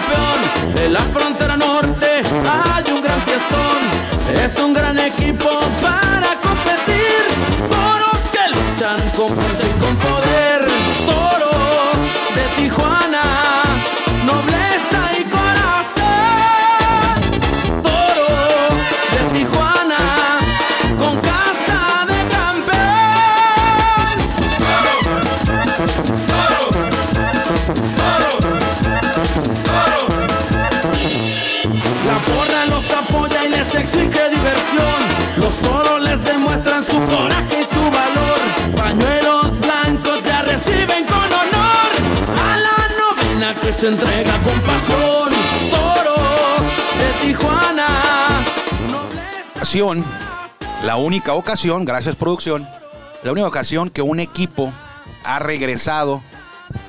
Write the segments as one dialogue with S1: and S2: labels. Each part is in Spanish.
S1: campeón. En la frontera norte hay un gran fiestón. Es un gran que se entrega con pasión. Toros de Tijuana.
S2: ocasión, la única ocasión, gracias producción, la única ocasión que un equipo ha regresado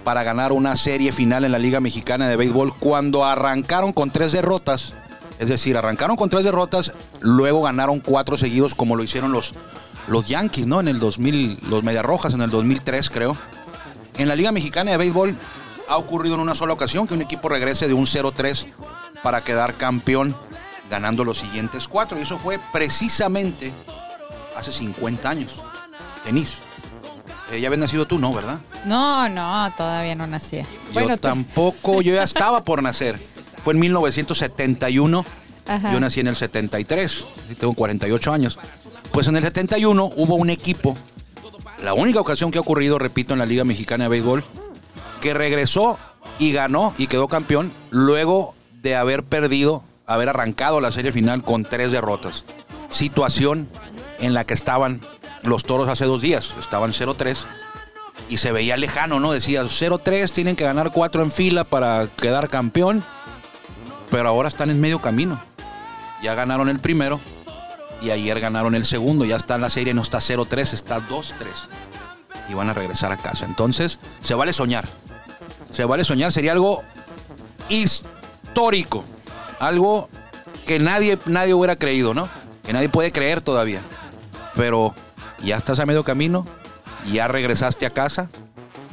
S2: para ganar una serie final en la Liga Mexicana de Béisbol cuando arrancaron con tres derrotas. Es decir, arrancaron con tres derrotas, luego ganaron cuatro seguidos como lo hicieron los, los Yankees, ¿no? En el 2000, los Medias Rojas en el 2003 creo. En la Liga Mexicana de Béisbol ha ocurrido en una sola ocasión que un equipo regrese de un 0-3 para quedar campeón ganando los siguientes cuatro. Y eso fue precisamente hace 50 años. Denise, eh, ya habías nacido tú, ¿no? ¿Verdad?
S3: No, no, todavía no nacía.
S2: yo tampoco, yo ya estaba por nacer. Fue en 1971.
S3: Ajá.
S2: Yo nací en el 73. y Tengo 48 años. Pues en el 71 hubo un equipo, la única ocasión que ha ocurrido, repito, en la Liga Mexicana de Béisbol, que regresó y ganó y quedó campeón luego de haber perdido, haber arrancado la serie final con tres derrotas. Situación en la que estaban los toros hace dos días. Estaban 0-3 y se veía lejano, ¿no? Decía 0-3, tienen que ganar cuatro en fila para quedar campeón. Pero ahora están en medio camino. Ya ganaron el primero y ayer ganaron el segundo. Ya está en la serie, no está 0-3, está 2-3. Y van a regresar a casa. Entonces, se vale soñar. Se vale soñar. Sería algo histórico. Algo que nadie, nadie hubiera creído, ¿no? Que nadie puede creer todavía. Pero ya estás a medio camino, ya regresaste a casa,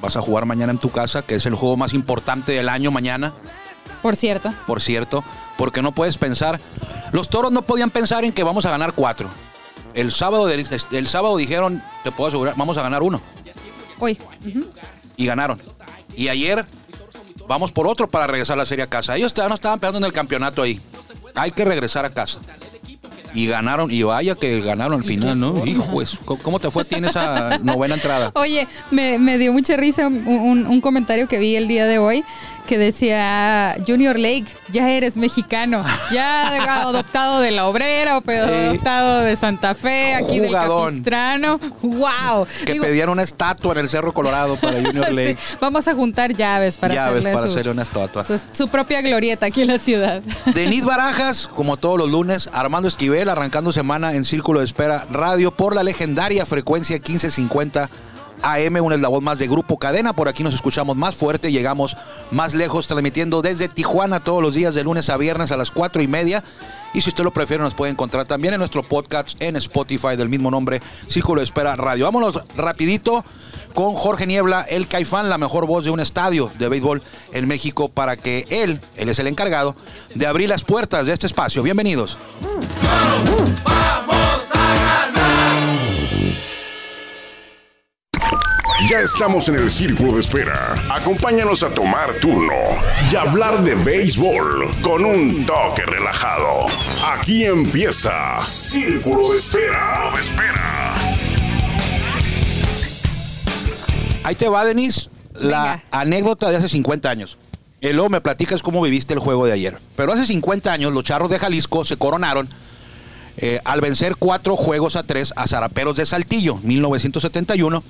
S2: vas a jugar mañana en tu casa, que es el juego más importante del año mañana,
S3: Por cierto.
S2: por cierto, porque no puedes pensar, los toros no podían pensar en que vamos a ganar cuatro. El sábado, el sábado dijeron, te puedo asegurar, vamos a ganar uno.
S3: Ujú.
S2: Y ganaron. Y ayer vamos por otro para regresar a la serie a casa. Ellos todavía no estaban pegando en el campeonato ahí. Hay que regresar a casa. Y ganaron, y vaya que ganaron al final, ¿no? Hijo, pues, ¿cómo- ¿cómo te fue a ti en esa novena entrada?
S3: Oye, me, me dio mucha risa un, un- un comentario que vi el día de hoy que decía Junior Lake, ya eres mexicano, ya adoptado de la obrera o pero
S2: Sí.
S3: adoptado de Santa Fe, aquí
S2: Jugadón.
S3: del Capistrano. ¡Wow!
S2: Que
S3: Digo,
S2: pedían una estatua en el Cerro Colorado para Junior
S3: sí,
S2: Lake.
S3: vamos a juntar llaves para
S2: Llaves
S3: hacerle,
S2: para
S3: su,
S2: hacerle una estatua.
S3: su, su propia glorieta aquí en la ciudad.
S2: Denise Barajas, como todos los lunes, Armando Esquivel, arrancando semana en Círculo de Espera Radio por la legendaria frecuencia 1550 AM, un eslabón más de Grupo Cadena. Por aquí nos escuchamos más fuerte, llegamos más lejos, transmitiendo desde Tijuana todos los días de lunes a viernes a las cuatro y media. Y si usted lo prefiere, nos puede encontrar también en nuestro podcast en Spotify del mismo nombre, Círculo de Espera Radio. Vámonos rapidito con Jorge Niebla, el Caifán, la mejor voz de un estadio de béisbol en México, para que él, él es el encargado, de abrir las puertas de este espacio. Bienvenidos.
S4: Ya estamos en el círculo de espera. Acompáñanos a tomar turno y hablar de béisbol con un toque relajado. Aquí empieza Círculo de Espera. De espera.
S2: Ahí te va, Denis, la
S3: Venga.
S2: anécdota de hace 50 años. Y luego me platicas cómo viviste el juego de ayer. Pero hace 50 años los charros de Jalisco se coronaron eh, al vencer cuatro juegos a tres a Zaraperos de Saltillo, 1971.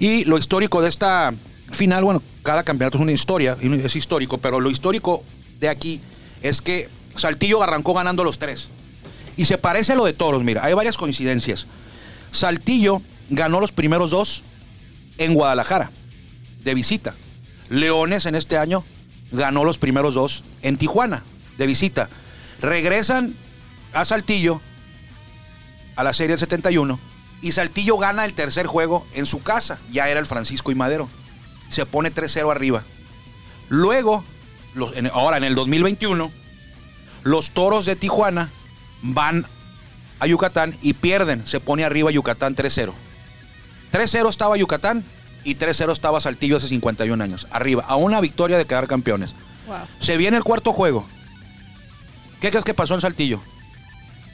S2: Y lo histórico de esta final, bueno, cada campeonato es una historia, es histórico, pero lo histórico de aquí es que Saltillo arrancó ganando los tres. Y se parece a lo de Toros, mira, hay varias coincidencias. Saltillo ganó los primeros dos en Guadalajara, de visita. Leones en este año ganó los primeros dos en Tijuana, de visita. Regresan a Saltillo a la serie del 71 y Saltillo gana el tercer juego en su casa. Ya era el Francisco y Madero. Se pone 3-0 arriba. Luego los- en- ahora en el 2021, los toros de Tijuana van a Yucatán y pierden. Se pone arriba Yucatán 3-0. 3-0 estaba Yucatán y 3-0 estaba Saltillo hace 51 años. Arriba, a una victoria de quedar campeones.
S3: Wow.
S2: Se viene el cuarto juego. ¿Qué crees que pasó en Saltillo?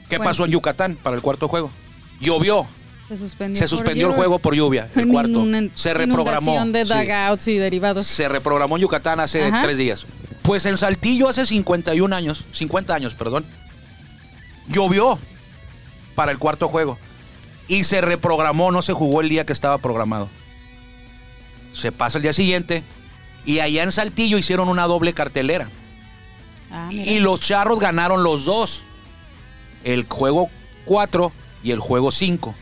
S2: ¿Qué
S3: Bueno.
S2: pasó en Yucatán para el cuarto juego? Llovió.
S3: Se suspendió,
S2: Se
S3: por
S2: suspendió el juego por lluvia. El cuarto. Se reprogramó. Sí.
S3: y derivados.
S2: Se reprogramó en Yucatán hace
S3: Ajá.
S2: tres días. Pues en Saltillo hace 51 años, 50 años, perdón, llovió para el cuarto juego. Y se reprogramó, no se jugó el día que estaba programado. Se pasa el día siguiente y allá en Saltillo hicieron una doble cartelera.
S3: Ah.
S2: Y los charros ganaron los dos. El juego 4 y el juego 5.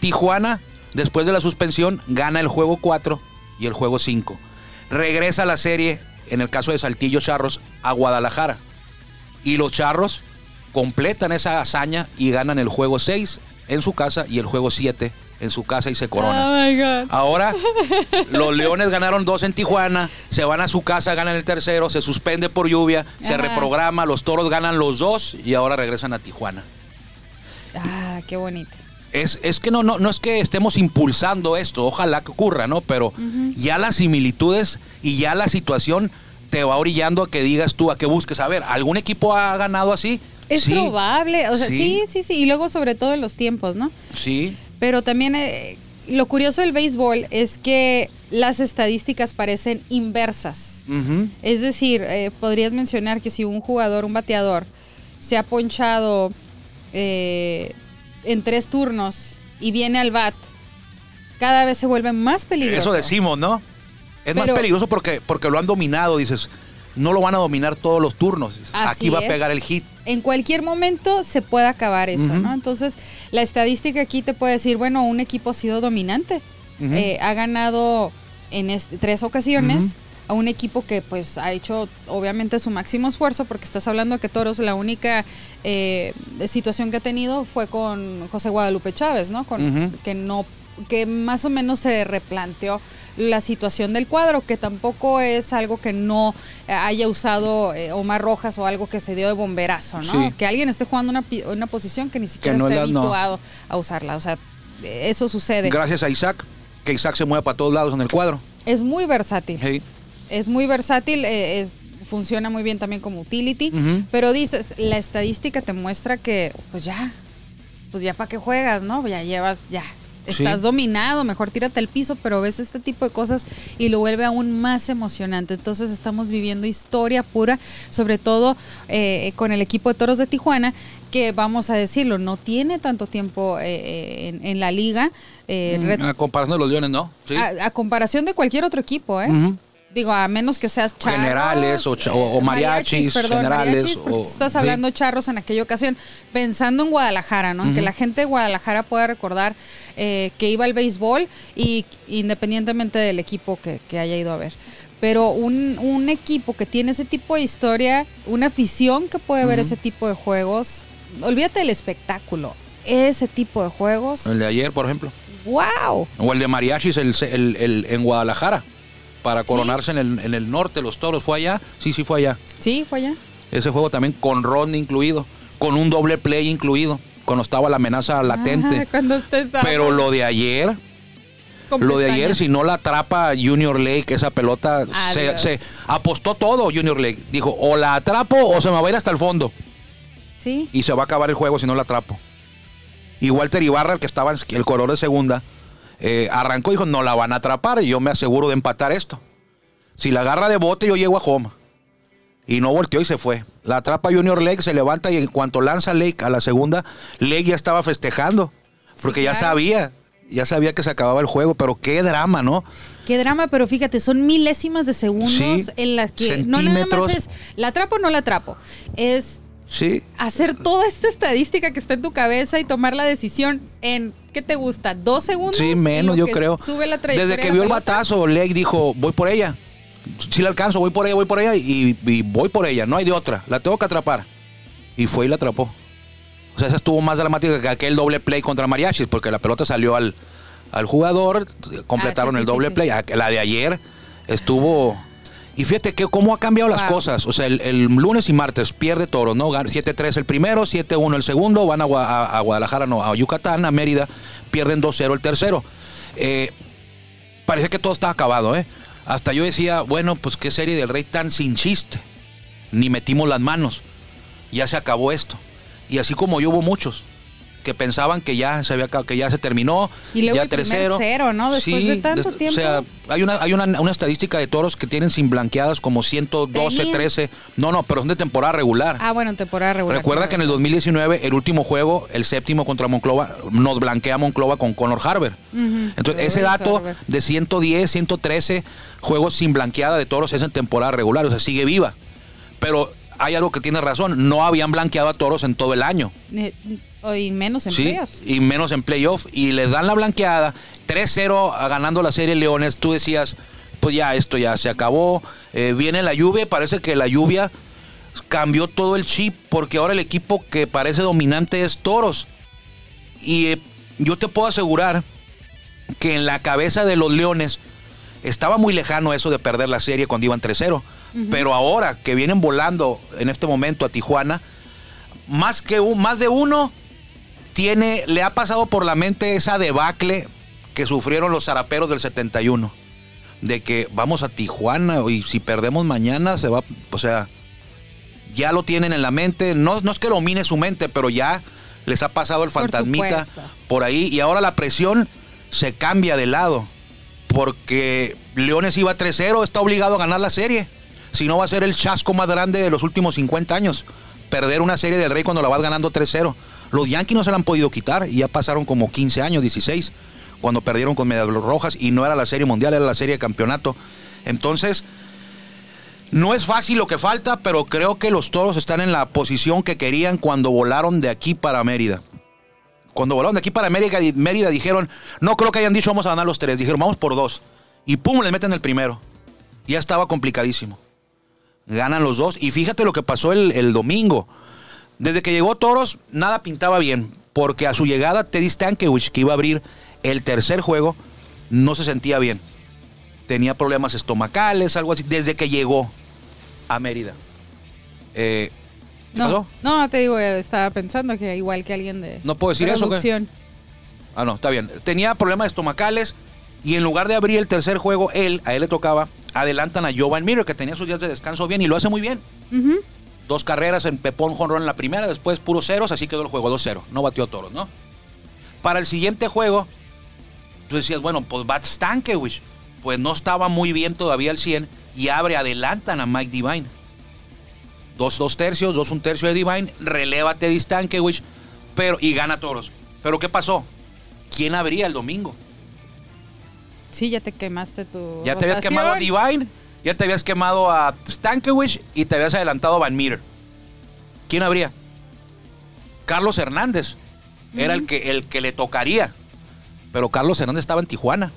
S2: Tijuana, después de la suspensión, gana el juego 4 y el juego 5. Regresa la serie, en el caso de Saltillo Charros, a Guadalajara. Y los charros completan esa hazaña y ganan el juego 6 en su casa y el juego 7 en su casa y se coronan.
S3: Oh.
S2: Ahora, los Leones ganaron dos en Tijuana, se van a su casa, ganan el tercero, se suspende por lluvia, se reprograma, los Toros ganan los dos y ahora regresan a Tijuana.
S3: Ah, qué bonito.
S2: Es, es que no, no, no es que estemos impulsando esto, ojalá que ocurra, ¿no? Pero ya las similitudes y ya la situación te va orillando a que digas tú, a que busques. A ver, ¿algún equipo ha ganado así?
S3: Es
S2: sí,
S3: probable, o sea,
S2: Sí.
S3: sí. sí, sí, y luego sobre todo en los tiempos, ¿no?
S2: Sí,
S3: Pero también eh, lo curioso del béisbol es que las estadísticas parecen inversas. Es decir, eh, podrías mencionar que si un jugador, un bateador, se ha ponchado eh, en tres turnos y viene al bat, cada vez se vuelve más peligroso.
S2: Eso decimos, ¿no? Es más peligroso porque, porque lo han dominado, dices. No lo van a dominar todos los turnos. Aquí va a pegar el hit.
S3: En cualquier momento se puede acabar eso. ¿no? Entonces, la estadística aquí te puede decir, bueno, un equipo ha sido dominante. Eh, ha ganado en tres ocasiones. A un equipo que pues ha hecho obviamente su máximo esfuerzo, porque estás hablando que Toros la única eh, situación que ha tenido fue con José Guadalupe Chávez, ¿no? Con. Que no que más o menos se replanteó la situación del cuadro, que tampoco es algo que no haya usado eh, Omar Rojas o algo que se dio de bomberazo, ¿no?
S2: Sí.
S3: Que alguien esté jugando una, una posición que ni siquiera
S2: no
S3: esté
S2: no.
S3: habituado a usarla. O sea, eso sucede.
S2: Gracias a Isaac, que Isaac se mueve para todos lados en el cuadro.
S3: es muy versátil.
S2: Hey.
S3: Es muy versátil, eh, es- funciona muy bien también como utility, pero dices, la estadística te muestra que, pues ya, pues ya para qué juegas, ¿no? Ya llevas, ya.
S2: Sí.
S3: Estás dominado, mejor tírate al piso, pero ves este tipo de cosas y lo vuelve aún más emocionante. Entonces estamos viviendo historia pura, sobre todo eh, con el equipo de Toros de Tijuana, que vamos a decirlo, no tiene tanto tiempo eh, eh, en, en la liga. eh, ret-
S2: A comparación de los Leones, ¿no? Sí.
S3: a, a comparación de cualquier otro equipo, ¿eh? Digo, a menos que seas charros.
S2: Generales o cha- o- o mariachis, generales,
S3: mariachis, porque
S2: o-
S3: estás
S2: sí.
S3: hablando charros en aquella ocasión, pensando en Guadalajara, ¿no? En Que la gente de Guadalajara pueda recordar eh, que iba al béisbol y independientemente del equipo que, que haya ido a ver. Pero un, un equipo que tiene ese tipo de historia, una afición que puede ver ese tipo de juegos, olvídate del espectáculo, ese tipo de juegos,
S2: El de ayer, por ejemplo.
S3: ¡wow!
S2: O el de Mariachis el, el- el- en Guadalajara. Para coronarse en, el, en el norte, los toros. ¿Fue allá? Sí, sí, fue allá.
S3: Sí, fue allá.
S2: Ese juego también con ron incluido. Con un doble play incluido. Cuando estaba la amenaza latente.
S3: Ajá, cuando usted estaba
S2: Pero lo de ayer,
S3: con
S2: lo de ayer, si no la atrapa Junior Lake, esa pelota, se, apostó todo Junior Lake. Dijo, o la atrapo o se me va a ir hasta el fondo.
S3: Sí.
S2: Y se va a acabar el juego si no la atrapo. Y Walter Ibarra, el que estaba en el color de segunda, eh, arrancó y dijo, no la van a atrapar y yo me aseguro de empatar esto. Si la agarra de bote, yo llego a home. Y no volteó y se fue. La atrapa Junior Lake, se levanta y en cuanto lanza Lake a la segunda, Lake ya estaba festejando. Porque ya
S3: claro.
S2: sabía, ya sabía que se acababa el juego, pero qué drama, ¿no?
S3: Qué drama, pero fíjate, son milésimas de segundos
S2: Sí,
S3: en las que no nada más es la atrapo o no la atrapo. Es
S2: Sí.
S3: hacer toda esta estadística que está en tu cabeza y tomar la decisión en ¿qué te gusta? ¿Dos segundos?
S2: Sí,
S3: En
S2: menos, yo creo.
S3: Sube la
S2: Desde que vio el batazo, Lake dijo, voy por ella. Si la alcanzo, voy por ella, voy por ella y, y voy por ella. No hay de otra. La tengo que atrapar. Y fue y la atrapó. O sea, esa estuvo más dramática que aquel doble play contra Mariachis, porque la pelota salió al, al jugador, completaron
S3: Ah, sí,
S2: el
S3: sí,
S2: doble
S3: sí,
S2: play. La de ayer estuvo... Y fíjate que cómo ha cambiado las
S3: Wow.
S2: cosas. O sea, el, el lunes y martes pierde Toros, ¿no? Gan- 7-3 el primero, 7-1 el segundo, van a, a- a Guadalajara, no, a Yucatán, a Mérida, pierden 2-0 el tercero. Eh, parecía que todo estaba acabado, ¿eh? Hasta yo decía, bueno, pues qué serie del Rey tan sin chiste. Ni metimos las manos. Ya se acabó esto. Y así como yo hubo muchos que pensaban que ya se había que ya se terminó,
S3: Y luego
S2: ya
S3: el
S2: 3-0.
S3: cero, ¿no? Después de tanto tiempo.
S2: O sea, hay una hay una, una estadística de toros que tienen sin blanqueadas como 112,
S3: Tenían.
S2: 13. No, no, pero son de temporada regular.
S3: Ah, bueno, en temporada regular.
S2: Recuerda que en el 2019, el último juego, el séptimo contra Monclova, nos blanquea Monclova con Conor Harber. Entonces, ese dato
S3: Harber.
S2: de 110, 113 juegos sin blanqueada de toros es en temporada regular, o sea, sigue viva. Pero hay algo que tiene razón, no habían blanqueado a toros en todo el año.
S3: Y menos en
S2: Sí,
S3: playoffs.
S2: y menos en playoff. Y les dan la blanqueada, 3-0 a- ganando la serie Leones. Tú decías, pues ya, esto ya se acabó. Eh, viene la lluvia, parece que la lluvia cambió todo el chip, porque ahora el equipo que parece dominante es Toros. Y eh, yo te puedo asegurar que en la cabeza de los Leones estaba muy lejano eso de perder la serie cuando iban 3-0. Pero ahora que vienen volando en este momento a Tijuana, más, que un- más de uno tiene, le ha pasado por la mente esa debacle que sufrieron los zaraperos del 71. De que vamos a Tijuana y si perdemos mañana se va, o sea, ya lo tienen en la mente. No, no es que domine su mente, pero ya les ha pasado el
S3: Por
S2: fantasmita
S3: supuesto.
S2: por ahí y ahora la presión se cambia de lado. Porque Leones iba 3-0, está obligado a ganar la serie. Si no va a ser el chasco más grande de los últimos 50 años. Perder una serie del Rey cuando la vas ganando 3-0. Los Yankees no se la han podido quitar y ya pasaron como 15 años, 16, cuando perdieron con Medias Rojas y no era la serie mundial, era la serie de campeonato. Entonces, no es fácil lo que falta, pero creo que los toros están en la posición que querían cuando volaron de aquí para Mérida. Cuando volaron de aquí para Mérida, Mérida dijeron, no creo que hayan dicho vamos a ganar los tres, dijeron vamos por dos. Y pum, les meten el primero. Ya estaba complicadísimo. Ganan los dos. Y fíjate lo que pasó el, el domingo. Desde que llegó Toros, nada pintaba bien. Porque a su llegada, Teddy Stankiewicz, que iba a abrir el tercer juego, no se sentía bien. Tenía problemas estomacales, algo así, desde que llegó a Mérida. Eh, ¿Qué
S3: No,
S2: pasó?
S3: no, te digo, eh, estaba pensando que igual que alguien de
S2: ¿No puedo decir eso, qué? Ah, no, está bien. Tenía problemas estomacales y en lugar de abrir el tercer juego, él, a él le tocaba, adelantan a Jovan Miller, que tenía sus días de descanso bien y lo hace muy bien. Dos carreras en Pepón Jonrón en la primera, después puros ceros, así quedó el juego 2-0. No batió toros, ¿no? Para el siguiente juego, tú decías, bueno, pues bat Stankiewicz. Pues no estaba muy bien todavía al 100 y abre, adelantan a Mike Divine. Dos, dos tercios, dos un tercio de Divine, releva a Teddy Stankiewicz pero, y gana toros. Pero ¿qué pasó? ¿Quién abría el domingo?
S3: Sí, ya te quemaste tu.
S2: Ya te habías quemado a Divine, ya te habías quemado a Stankiewicz y te habías adelantado a Van Meter. ¿Quién habría? Carlos Hernández. Era el que, el que le tocaría. Pero Carlos Hernández estaba en Tijuana.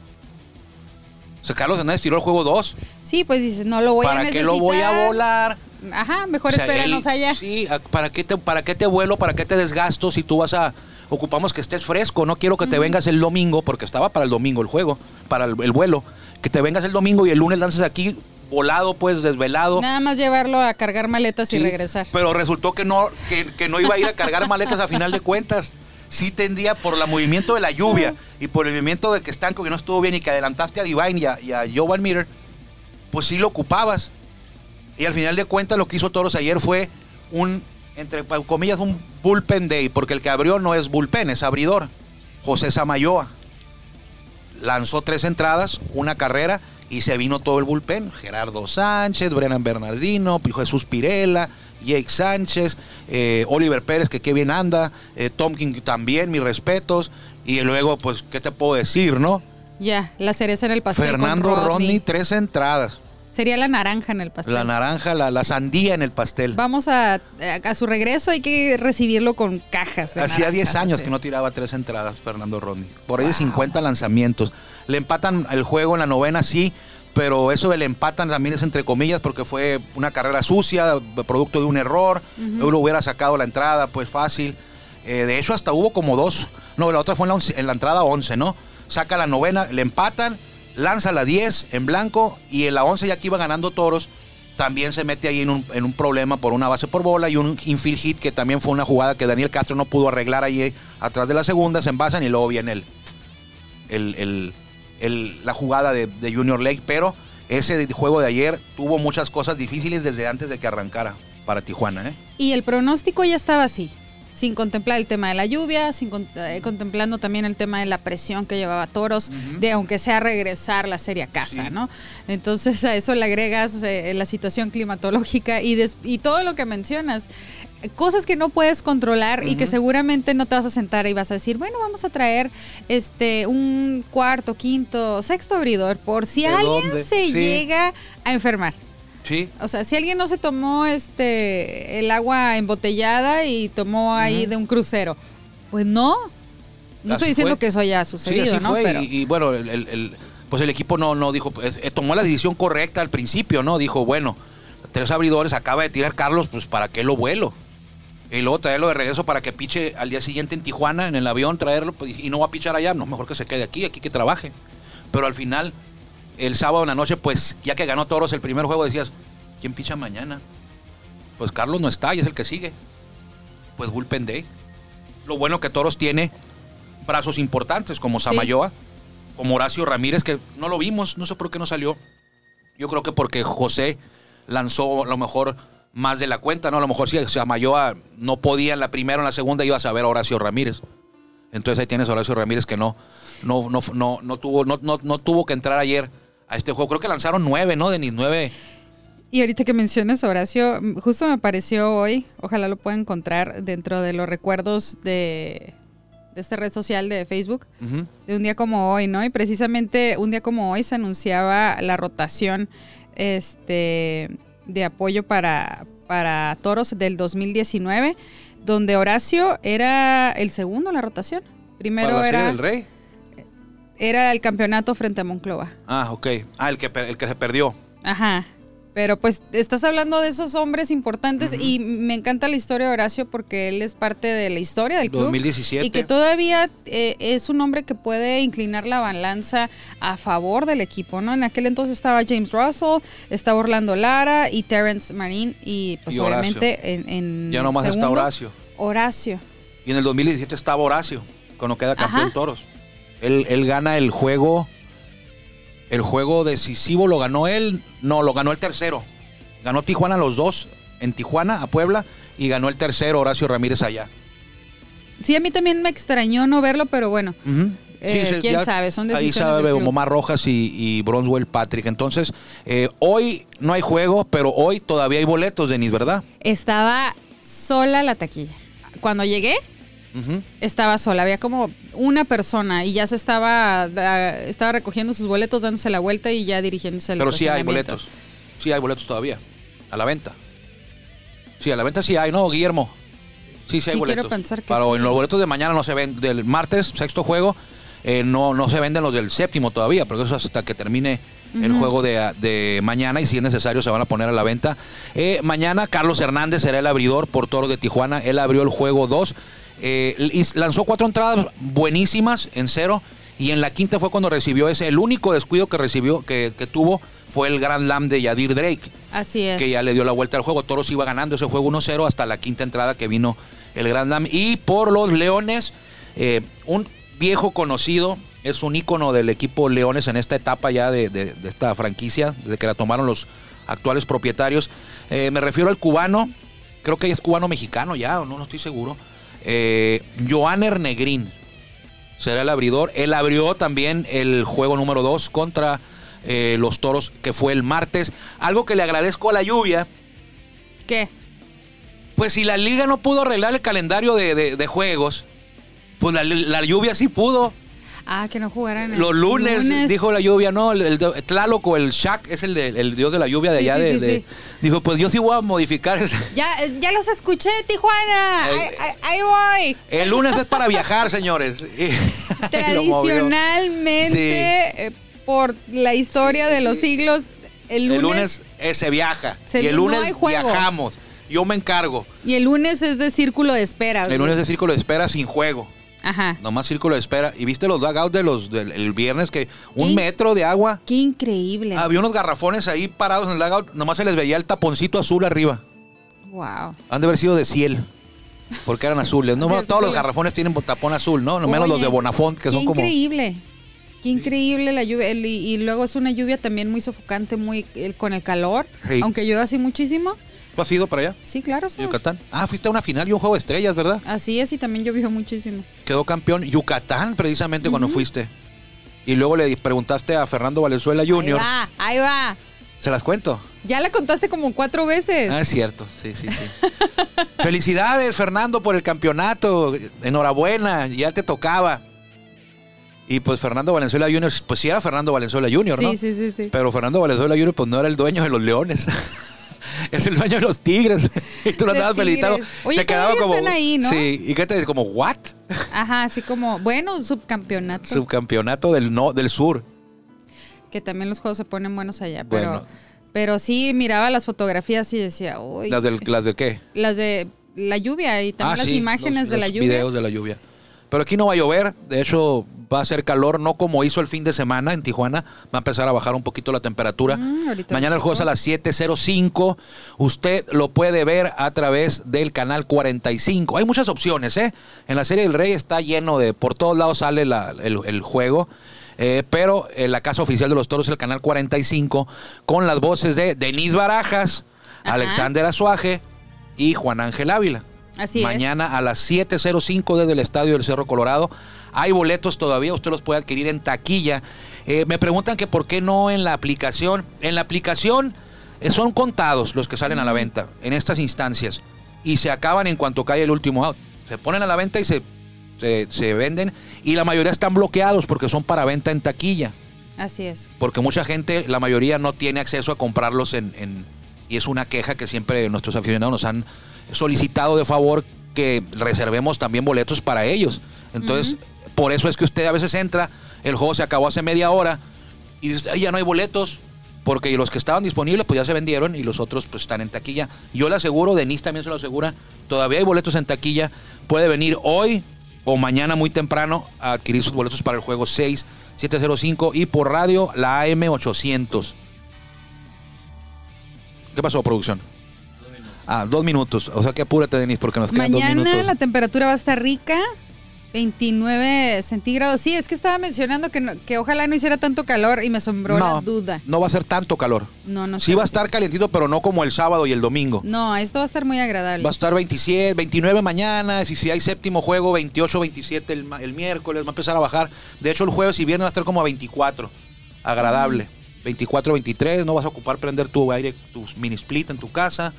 S2: O sea, Carlos Hernández tiró el juego 2.
S3: Sí, pues dices, no lo voy a
S2: ¿Para
S3: necesitar.
S2: qué lo voy a volar?
S3: Ajá, mejor
S2: O sea,
S3: espéranos
S2: él-
S3: allá.
S2: Sí, ¿para qué, te, ¿para qué te vuelo? ¿Para qué te desgasto si tú vas a... Ocupamos que estés fresco, no quiero que te vengas el domingo, porque estaba para el domingo el juego, para el, el vuelo. Que te vengas el domingo y el lunes lances aquí volado, pues desvelado.
S3: Nada más llevarlo a cargar maletas y regresar.
S2: Pero resultó que no, que, que no iba a ir a cargar maletas a final de cuentas. Sí tendría por el movimiento de la lluvia y por el movimiento de que Stanco que no estuvo bien y que adelantaste a Divine y a, y a Joe Van Meter, pues sí lo ocupabas. Y al final de cuentas lo que hizo Toros ayer fue un, entre comillas, un bullpen day, porque el que abrió no es bullpen, es abridor. José Samayoa lanzó tres entradas, una carrera y se vino todo el bullpen. Gerardo Sánchez, Brennan Bernardino, Jesús Pirela, Jake Sánchez, eh, Oliver Pérez, que qué bien anda, eh, Tomkin también, mis respetos. Y luego, pues, ¿qué te puedo decir, no?
S3: Ya, la cereza en el pastel.
S2: Fernando Rodney,
S3: Rodney.
S2: tres entradas.
S3: Sería la naranja en el pastel.
S2: La naranja, la, la sandía en el pastel.
S3: Vamos a, a su regreso, hay que recibirlo con cajas. De
S2: Hacía 10
S3: naranjas,
S2: años que no tiraba tres entradas Fernando Rodney. Por ahí de 50 lanzamientos. Le empatan el juego en la novena, sí, pero eso del empatan también es entre comillas porque fue una carrera sucia, producto de un error. Uno hubiera sacado la entrada, pues fácil. Eh, de hecho, hasta hubo como dos. No, la otra fue en la, once- en la entrada 11, ¿no? Saca la novena, le empatan lanza la 10 en blanco y en la 11 ya que iba ganando toros, también se mete ahí en un, en un problema por una base por bola y un infield hit que también fue una jugada que Daniel Castro no pudo arreglar ahí atrás de la segunda, se envasan y luego viene el, el, el- el- la jugada de, de Junior Lake, pero ese juego de ayer tuvo muchas cosas difíciles desde antes de que arrancara para Tijuana. ¿eh?
S3: Y el pronóstico ya estaba así, sin contemplar el tema de la lluvia, sin eh, contemplando también el tema de la presión que llevaba Toros, de aunque sea regresar la serie a casa,
S2: Sí.
S3: ¿no? Entonces a eso le agregas eh, la situación climatológica y, y todo lo que mencionas. eh, Cosas que no puedes controlar y que seguramente no te vas a sentar y vas a decir, bueno, vamos a traer este un cuarto, quinto, sexto abridor por si
S2: ¿De
S3: alguien
S2: dónde?
S3: se
S2: Sí.
S3: llega a enfermar.
S2: Sí,
S3: O sea, si alguien no se tomó este el agua embotellada y tomó ahí de un crucero, pues no. No
S2: Así
S3: estoy diciendo
S2: fue.
S3: que eso haya
S2: Sí,
S3: sucedido,
S2: así
S3: ¿no?
S2: fue.
S3: Pero
S2: Y, y bueno, el, el- el- pues el equipo no, no dijo, pues, eh, tomó la decisión correcta al principio, ¿no? Dijo, bueno, tres abridores acaba de tirar Carlos, pues ¿para qué lo vuelo? Y luego traerlo de regreso para que piche al día siguiente en Tijuana, en el avión, traerlo, pues, y no va a pichar allá, no, mejor que se quede aquí, aquí que trabaje. Pero al final, el sábado en la noche, pues ya que ganó Toros el primer juego, decías, ¿quién picha mañana? Pues Carlos no está y es el que sigue. Pues Bullpen Day. Lo bueno que Toros tiene brazos importantes como
S3: Sí.
S2: Samayoa, como Horacio Ramírez, que no lo vimos, no sé por qué no salió. Yo creo que porque José lanzó a lo mejor más de la cuenta, ¿no? A lo mejor si Samayoa no podía en la primera o en la segunda, ibas a ver a Horacio Ramírez. Entonces ahí tienes a Horacio Ramírez que no, no, no, no, no tuvo, no, no, no tuvo que entrar ayer a este juego. Creo que lanzaron nueve, ¿no? Denis, nueve.
S3: Y ahorita que mencionas Horacio, justo me apareció hoy, ojalá lo pueda encontrar dentro de los recuerdos de, de esta red social de Facebook, de un día como hoy, ¿no? Y precisamente un día como hoy se anunciaba la rotación este, de apoyo para, para toros del 2019, donde Horacio era el segundo en la rotación. Primero
S2: ¿Para la Serie
S3: era,
S2: del Rey?
S3: Era el campeonato frente a Monclova.
S2: Ah, ok. Ah, el que, el que se perdió.
S3: Ajá. Pero pues estás hablando de esos hombres importantes y me encanta la historia de Horacio porque él es parte de la historia del club.
S2: 2017.
S3: Y que todavía eh, es un hombre que puede inclinar la balanza a favor del equipo, ¿no? En aquel entonces estaba James Russell, estaba Orlando Lara y Terrence Marín y pues
S2: Y
S3: obviamente en, en
S2: Ya nomás está
S3: segundo,
S2: Horacio.
S3: Horacio.
S2: Y en el 2017 estaba Horacio, cuando queda campeón
S3: Ajá.
S2: Toros. Él, él gana el juego. El juego decisivo lo ganó él. No, lo ganó el tercero. Ganó Tijuana los dos en Tijuana, a Puebla. Y ganó el tercero Horacio Ramírez allá.
S3: Sí, a mí también me extrañó no verlo, pero bueno. Eh, quién sabe, son
S2: Ahí
S3: decisiones
S2: sabe
S3: del club.
S2: Omar Rojas y, y Bronwell Patrick. Entonces, eh, hoy no hay juego, pero hoy todavía hay boletos, Denis, ¿verdad?
S3: Estaba sola la taquilla. Cuando llegué, Estaba sola, había como una persona y ya se estaba estaba recogiendo sus boletos, dándose la vuelta y ya dirigiéndose al
S2: Pero sí hay boletos. Sí hay boletos todavía. A la venta. Sí, a la venta sí hay, ¿no, Guillermo? Sí, sí hay
S3: Sí,
S2: boletos.
S3: quiero pensar que
S2: Pero
S3: sí.
S2: en los boletos de mañana no se ven. Del martes, sexto juego, eh, no, no se venden los del séptimo todavía, porque eso es hasta que termine el juego de, de mañana y si es necesario se van a poner a la venta. Eh, mañana Carlos Hernández será el abridor por Toros de Tijuana. Él abrió el juego 2. Y lanzó cuatro entradas buenísimas en cero. Y en la quinta fue cuando recibió ese. El único descuido que recibió, que, que tuvo, fue el Grand Slam de Yadir Drake
S3: Así es.
S2: que ya le dio la vuelta al juego. Toros iba ganando ese juego 1-0 hasta la quinta entrada que vino el Grand Slam. Y por los Leones, eh, un viejo conocido, es un ícono del equipo Leones en esta etapa ya de, de- de esta franquicia, desde que la tomaron los actuales propietarios. Eh, me refiero al cubano, creo que es cubano-mexicano ya, o no, no estoy seguro. Eh, Joaner Negrín será el abridor. Él abrió también el juego número 2 contra eh, los toros, que fue el martes. Algo que le agradezco a la lluvia.
S3: ¿Qué?
S2: Pues si la liga no pudo arreglar el calendario de, de- de juegos, pues la, la lluvia sí pudo.
S3: Ah, que no jugaran el
S2: Los lunes, dijo la lluvia, no, el, el Tlaloc o el Shaq es el, de- el dios de la lluvia de
S3: Sí,
S2: allá.
S3: sí,
S2: de,
S3: sí,
S2: de-
S3: sí.
S2: Dijo, pues yo sí voy a modificar.
S3: Ya, ya los escuché, Tijuana.
S2: Eh,
S3: Ahí, voy.
S2: El lunes es para viajar, señores.
S3: Tradicionalmente, eh, por la historia de los siglos, el lunes,
S2: El lunes eh, se viaja.
S3: Se-
S2: y el lunes viajamos. Yo me encargo.
S3: y el lunes es de círculo de espera.
S2: El lunes de círculo de espera sin juego.
S3: Ajá.
S2: Nomás círculo de espera. ¿Y viste los dugouts de los del el viernes que un
S3: ¿Qué?
S2: metro de agua?
S3: Qué increíble.
S2: Había unos garrafones ahí parados en el dugout. Nomás se les veía el taponcito azul arriba.
S3: Wow.
S2: Han de haber sido de ciel. Porque eran azules. No,
S3: Sí,
S2: todos los garrafones tienen tapón azul, ¿no? No menos los de Bonafont, que
S3: Qué
S2: son como.
S3: increíble. Qué increíble la lluvia. Y, y luego es una lluvia también muy sofocante, muy el- con el calor.
S2: Sí.
S3: Aunque llueve así muchísimo.
S2: ¿Tú has ido para allá?
S3: Sí, claro. sí.
S2: Yucatán. Ah, fuiste a una final y un juego de estrellas, ¿verdad?
S3: Así es, y también llovió muchísimo.
S2: Quedó campeón Yucatán, precisamente cuando fuiste. Y luego le preguntaste a Fernando Valenzuela Jr.
S3: Ahí va, ahí va.
S2: ¿Se las cuento?
S3: Ya la contaste como cuatro veces.
S2: Ah, es cierto, sí, sí, sí. Felicidades, Fernando, por el campeonato. Enhorabuena, ya te tocaba. Y pues Fernando Valenzuela Jr., pues sí era Fernando Valenzuela Jr., ¿no?
S3: sí, sí, sí, sí.
S2: Pero Fernando Valenzuela Jr. pues no era el dueño de los Leones. es el dueño de los Tigres. y tú lo andabas felicitando.
S3: Oye,
S2: te quedaba como.
S3: están ahí, ¿no?
S2: Sí, y qué te dice, como, ¿what?
S3: Ajá, así como, bueno, subcampeonato.
S2: Subcampeonato del, no, del sur.
S3: que también los juegos se ponen buenos allá. Pero,
S2: Bueno.
S3: pero sí miraba las fotografías y decía, uy.
S2: Las, del, las de qué?
S3: las de la lluvia y también
S2: Ah,
S3: las
S2: sí,
S3: imágenes
S2: los-
S3: de la
S2: los
S3: lluvia.
S2: videos de la lluvia. Pero aquí no va a llover, de hecho va a ser calor, no como hizo el fin de semana en Tijuana, va a empezar a bajar un poquito la temperatura.
S3: Mm,
S2: Mañana el juego es a las 7.05, usted lo puede ver a través del canal 45. Hay muchas opciones, ¿eh? En la serie del Rey está lleno de, por todos lados sale la- el, el juego. eh, pero en la casa oficial de los toros es el canal 45 con las voces de Denise Barajas,
S3: Ajá.
S2: Alexander Azuaje y Juan Ángel Ávila.
S3: Así es.
S2: Mañana a las 7.05 desde el Estadio del Cerro Colorado. Hay boletos todavía, usted los puede adquirir en taquilla. Eh, me preguntan que por qué no en la aplicación. En la aplicación eh, son contados los que salen a la venta en estas instancias y se acaban en cuanto cae el último out. Se ponen a la venta y se, se, se venden y la mayoría están bloqueados porque son para venta en taquilla
S3: Así es.
S2: porque mucha gente, la mayoría no tiene acceso a comprarlos en, en- y es una queja que siempre nuestros aficionados nos han solicitado de favor que reservemos también boletos para ellos. Entonces, por eso es que usted a veces entra, el juego se acabó hace media hora y dice, "Ay, ya no hay boletos. Porque los que estaban disponibles pues ya se vendieron y los otros pues están en taquilla. Yo le aseguro, Denise también se lo asegura, todavía hay boletos en taquilla. Puede venir hoy o mañana muy temprano a adquirir sus boletos para el juego 6 705 y por radio la AM 800. ¿Qué pasó, producción? Ah, dos minutos. O sea que apúrate, Denis, porque nos quedan dos
S3: Mañana
S2: minutos.
S3: la temperatura va a estar rica. 29 centígrados. Sí, es que estaba mencionando que, no- que ojalá no hiciera tanto calor y me asombró la duda.
S2: no va a ser tanto calor.
S3: No, no
S2: Sí
S3: sé.
S2: va a estar calientito, pero no como el sábado y el domingo.
S3: No, esto va a estar muy agradable.
S2: Va a estar 27, 29 mañana, y si hay séptimo juego, 28, 27 el, el miércoles, va a empezar a bajar. De hecho, el jueves y viernes va a estar como a 24, agradable. 24, 23, no vas a ocupar prender tu aire, tu mini split en tu casa,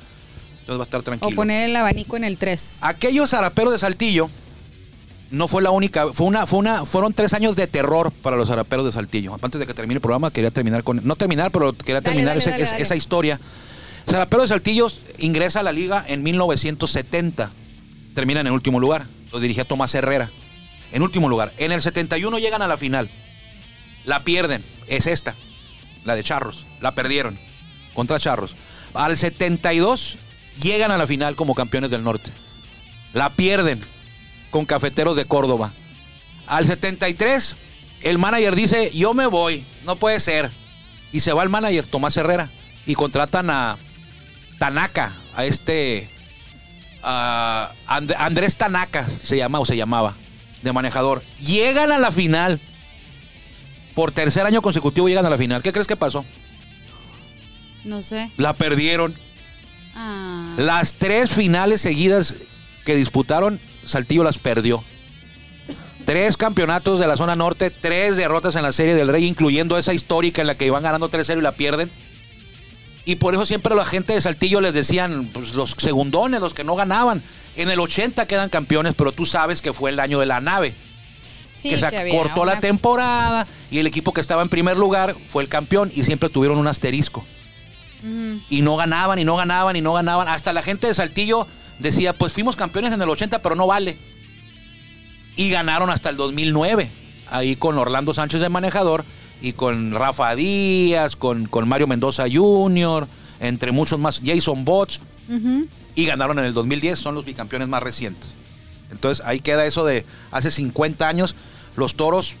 S2: entonces va a estar tranquilo.
S3: o poner el abanico en el 3.
S2: Aquellos zaraperos de Saltillo no fue la única, fue una, fue una, fueron tres años de terror para los zaraperos de Saltillo. Antes de que termine el programa, quería terminar con, no terminar, pero quería terminar
S3: dale,
S2: ese-
S3: dale,
S2: es-
S3: dale.
S2: esa historia. Zarapero de Saltillo ingresa a la liga en 1970. Termina en el último lugar. Lo dirigía Tomás Herrera. En último lugar. En el 71 llegan a la final. La pierden. Es esta. La de Charros. La perdieron. Contra Charros. Al 72 llegan a la final como campeones del norte. La pierden con Cafeteros de Córdoba. Al 73, el manager dice, yo me voy, no puede ser. Y se va el manager, Tomás Herrera, y contratan a Tanaka, a este... a And- Andrés Tanaka se llama o se llamaba, de manejador. Llegan a la final. Por tercer año consecutivo llegan a la final. ¿Qué crees que pasó?
S3: No sé.
S2: La perdieron.
S3: Ah,
S2: Las tres finales seguidas que disputaron, Saltillo las perdió. Tres campeonatos de la zona norte, tres derrotas en la Serie del Rey, incluyendo esa histórica en la que iban ganando 3-0 y la pierden. Y por eso siempre la gente de Saltillo les decían, pues los segundones, los que no ganaban. En el 80 quedan campeones, pero tú sabes que fue el año de la nave,
S3: sí,
S2: que se
S3: había
S2: cortó la temporada y el equipo que estaba en primer lugar fue el campeón y siempre tuvieron un asterisco Y no ganaban y no ganaban y no ganaban. Hasta la gente de Saltillo decía, pues fuimos campeones en el 80, pero no vale. Y ganaron hasta el 2009, ahí con Orlando Sánchez de manejador y con Rafa Díaz, con, con Mario Mendoza Jr., entre muchos más, Jason Botts,
S3: Ujú.
S2: y ganaron en el 2010, son los bicampeones más recientes. Entonces ahí queda eso de hace 50 años. Los toros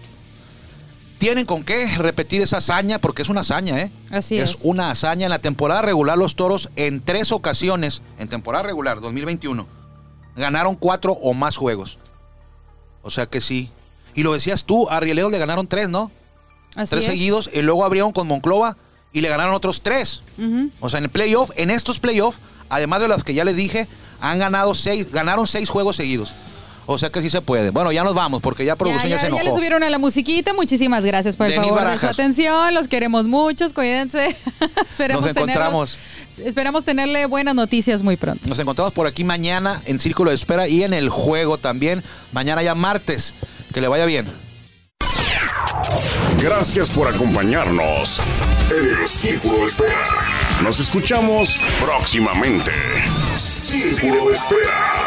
S2: tienen con qué repetir esa hazaña, porque es una hazaña, ¿eh?
S3: Así es.
S2: una hazaña. En la temporada regular, los toros en tres ocasiones, en temporada regular, 2021, ganaron cuatro o más juegos. O sea que sí. Y lo decías tú, a Rieleros le ganaron tres, ¿no?
S3: Así
S2: tres
S3: es.
S2: seguidos, y luego abrieron con Monclova y le ganaron otros tres. O sea, en el playoff, en estos playoffs, además de las que ya les dije, han ganado seis, ganaron seis juegos seguidos. O sea que sí se puede. Bueno, ya nos vamos porque ya producción ya,
S3: ya,
S2: se
S3: ya
S2: enojó.
S3: le subieron a la musiquita. Muchísimas gracias por el
S2: Denis
S3: favor de su atención. Los queremos muchos. Cuídense. Esperemos
S2: Nos encontramos.
S3: esperamos tenerle buenas noticias muy pronto.
S2: Nos encontramos por aquí mañana en Círculo de Espera y en el juego también. Mañana ya martes. Que le vaya bien.
S4: Gracias por acompañarnos en el Círculo de Espera. Nos escuchamos próximamente. Círculo de Espera.